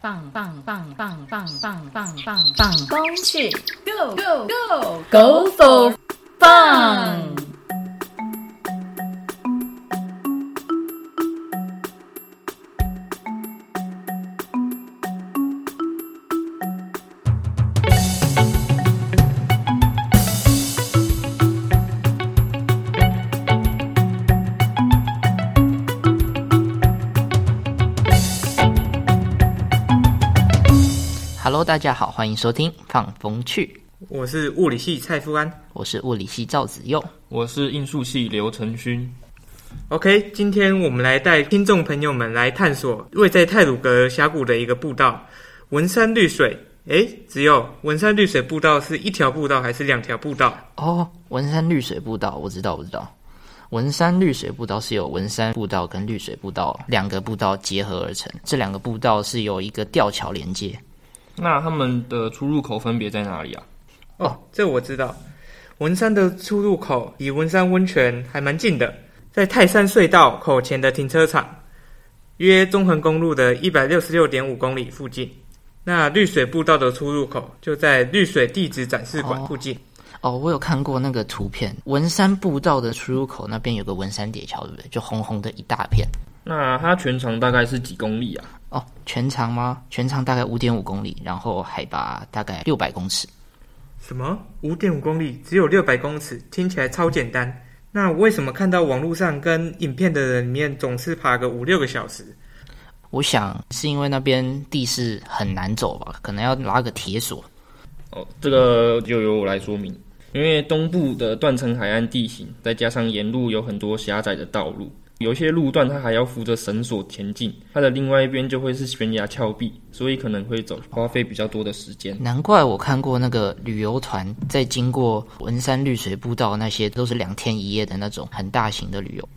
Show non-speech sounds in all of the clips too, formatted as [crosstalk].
棒棒棒棒棒棒棒棒棒，恭喜 Go Go Go Go for fun！Hello，大家好，欢迎收听放风趣，我是物理系蔡富安。我是物理系赵子佑。我是应数系刘承勋。OK，今天我们来带听众朋友们来探索位在泰鲁格峡谷的一个步道——文山绿水。诶，只有文山绿水步道是一条步道还是两条步道？哦，文山绿水步道，我知道，我知道。文山绿水步道是由文山步道跟绿水步道两个步道结合而成，这两个步道是由一个吊桥连接。那他们的出入口分别在哪里啊？哦，这我知道。文山的出入口离文山温泉还蛮近的，在泰山隧道口前的停车场，约中横公路的一百六十六点五公里附近。那绿水步道的出入口就在绿水地质展示馆哦附近。哦，我有看过那个图片，文山步道的出入口那边有个文山叠桥，对不对？就红红的一大片。那它全长大概是几公里啊？哦，全长吗？全长大概五点五公里，然后海拔大概六百公尺。什么？五点五公里，只有六百公尺，听起来超简单。那为什么看到网络上跟影片的人里面总是爬个五六个小时？我想是因为那边地势很难走吧，可能要拉个铁索。哦，这个就由我来说明。因为东部的断层海岸地形，再加上沿路有很多狭窄的道路，有些路段它还要扶着绳索前进，它的另外一边就会是悬崖峭壁，所以可能会走花费比较多的时间。难怪我看过那个旅游团在经过文山绿水步道，那些都是两天一夜的那种很大型的旅游。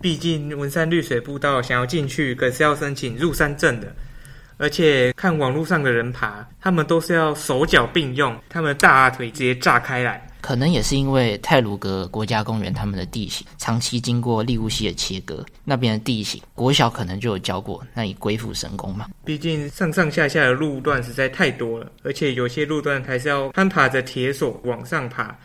毕竟文山绿水步道想要进去，可是要申请入山证的。而且看网络上的人爬，他们都是要手脚并用，他们的大腿直接炸开来。可能也是因为泰鲁格国家公园他们的地形长期经过利物溪的切割，那边的地形国小可能就有教过，那里鬼斧神工嘛。毕竟上上下下的路段实在太多了，而且有些路段还是要攀爬着铁索往上爬。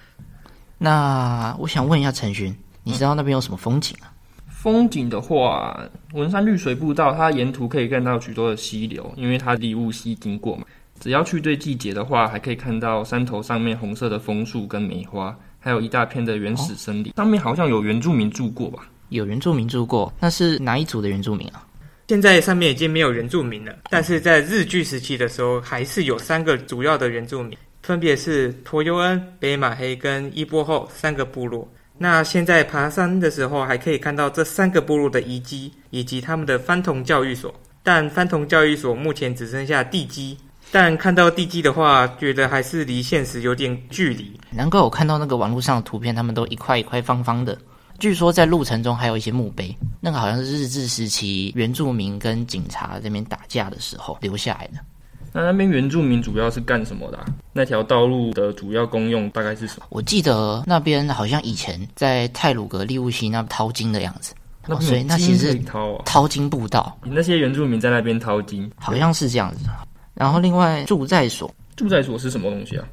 那我想问一下陈寻，你知道那边有什么风景啊？风景的话，文山绿水步道它沿途可以看到许多的溪流，因为它离雾溪经过嘛。只要去对季节的话，还可以看到山头上面红色的枫树跟梅花，还有一大片的原始森林。上面好像有原住民住过吧？有原住民住过，那是哪一组的原住民啊？现在上面已经没有原住民了，但是在日据时期的时候，还是有三个主要的原住民，分别是托尤恩、北马黑跟伊波后三个部落。那现在爬山的时候，还可以看到这三个部落的遗迹以及他们的番童教育所，但番童教育所目前只剩下地基。但看到地基的话，觉得还是离现实有点距离。难怪我看到那个网络上的图片，他们都一块一块方方的。据说在路程中还有一些墓碑，那个好像是日治时期原住民跟警察这边打架的时候留下来的。那那边原住民主要是干什么的啊、那条道路的主要功用大概是什么？我记得那边好像以前在泰鲁格利乌西那掏金的样子，哦、所以那其实是以掏啊，掏金步道，那些原住民在那边掏金，好像是这样子。然后另外住在所，住在所是什么东西啊？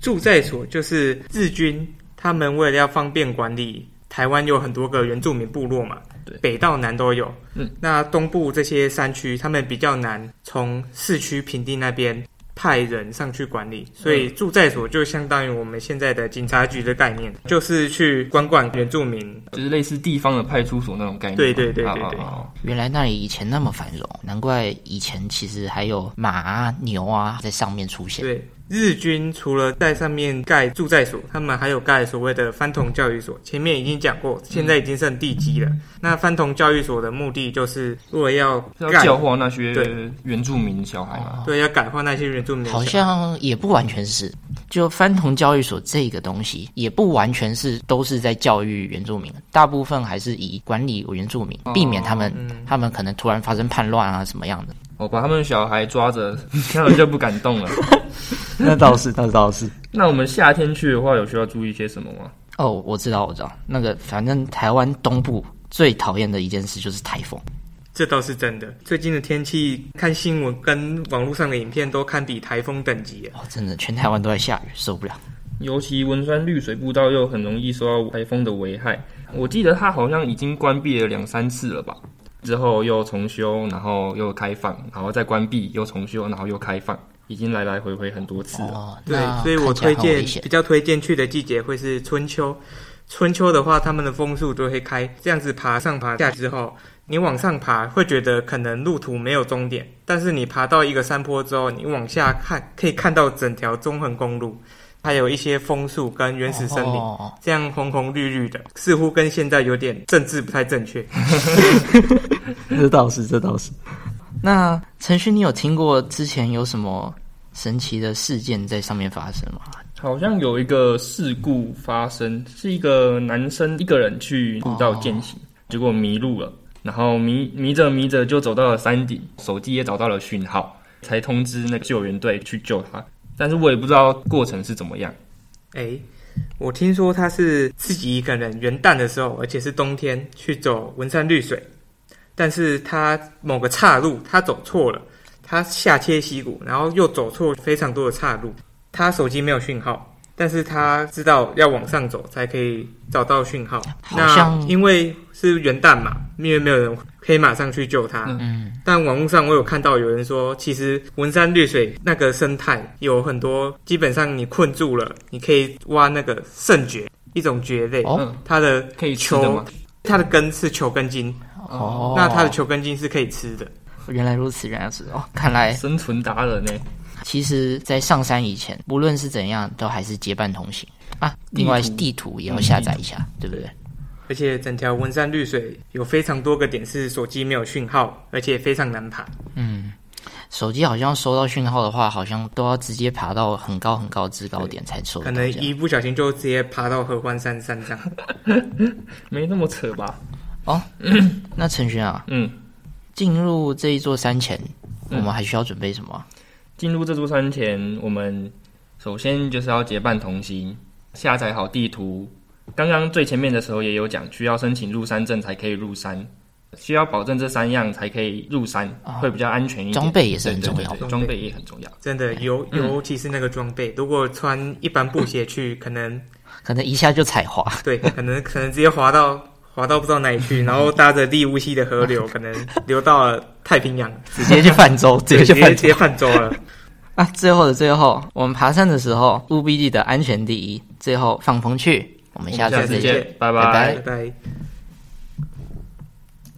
住在所就是日军，他们为了要方便管理，台湾有很多个原住民部落嘛，对北到南都有。嗯，那东部这些山区，他们比较难从市区平地那边派人上去管理，所以驻在所就相当于我们现在的警察局的概念，就是去管管原住民。就是类似地方的派出所那种概念。对对对对对原来那里以前那么繁荣，难怪以前其实还有马啊、牛啊在上面出现。对，日军除了在上面盖住在所，他们还有盖所谓的番童教育所。前面已经讲过，现在已经剩地基了。那番童教育所的目的就是为了要要，教化那些对原住民小孩嘛。对，要改化那些原住民的小孩。好像也不完全是，就番童教育所这个东西，也不完全是都是在教育原住民，大部分还是以管理原住民，避免他们、嗯他们可能突然发生叛乱啊什么样的。我把他们小孩抓着，[laughs] 他们就不敢动了。[laughs] [laughs] [laughs] 那倒是，那倒是。那我们夏天去的话，有需要注意些什么吗？哦，我知道，我知道，那个反正台湾东部最讨厌的一件事就是台风。这倒是真的。最近的天气，看新闻跟网络上的影片都堪比台风等级耶。哦，真的，全台湾都在下雨，受不了。尤其文山绿水步道又很容易受到台风的危害。我记得它好像已经关闭了两三次了吧？之后又重修，然后又开放，然后再关闭，又重修，然后又开放，已经来来回回很多次了。哦，对，所以我推荐比较推荐去的季节会是春秋。春秋的话，他们的枫树都会开，这样子爬上爬下之后，你往上爬会觉得可能路途没有终点，但是你爬到一个山坡之后，你往下看可以看到整条中横公路，还有一些枫树跟原始森林。哦这样红红绿绿的，似乎跟现在有点政治不太正确。这倒是，这倒是。那陈勋，你有听过之前有什么神奇的事件在上面发生吗？好像有一个事故发生，是一个男生一个人去步道践行，结果迷路了，然后迷迷着迷着就走到了山顶，手机也找到了讯号，才通知那个救援队去救他。但是我也不知道过程是怎么样。诶，我听说他是自己一个人元旦的时候，而且是冬天去走文山绿水，但是他某个岔路他走错了，他下切溪谷，然后又走错非常多的岔路，他手机没有讯号。但是他知道要往上走才可以找到讯号。那因为是元旦嘛，因为没有人可以马上去救他。嗯，但网络上我有看到有人说，其实文山绿水那个生态有很多，基本上你困住了，你可以挖那个圣蕨，一种蕨类，它的可以球？，它的根是球根茎，哦，那它的球根茎是可以吃的。原来如此，原来如此哦，看来生存达人呢？其实，在上山以前，无论是怎样，都还是结伴同行啊。另外，地图也要下载一下，对不对？而且整条文山绿水有非常多个点是手机没有讯号，而且非常难爬。嗯，手机好像收到讯号的话，好像都要直接爬到很高很高的制高点才收得可能。一不小心就直接爬到合欢山山上。[laughs] 没那么扯吧？那陈轩啊，嗯，进入这一座山前，我嗯们还需要准备什么啊？进入这座山前，我们首先就是要结伴同行，下载好地图。刚刚最前面的时候也有讲，需要申请入山证才可以入山，需要保证这三样才可以入山，会比较安全一点。装备也是很对对重要对对装备也很重要。真的，尤尤其是那个装备，如果穿一般布鞋去，可能 [laughs] 可能一下就踩滑。对，可能可能直接滑到滑到不知道哪里去，[laughs] 然后搭着利乌西的河流，可能流到了太平洋，[laughs] 直接去泛舟，直接去直接泛舟了。[laughs] 啊！最后的最后，我们爬山的时候务必记得安全第一。最后放风去，我们下次再见。拜拜拜拜。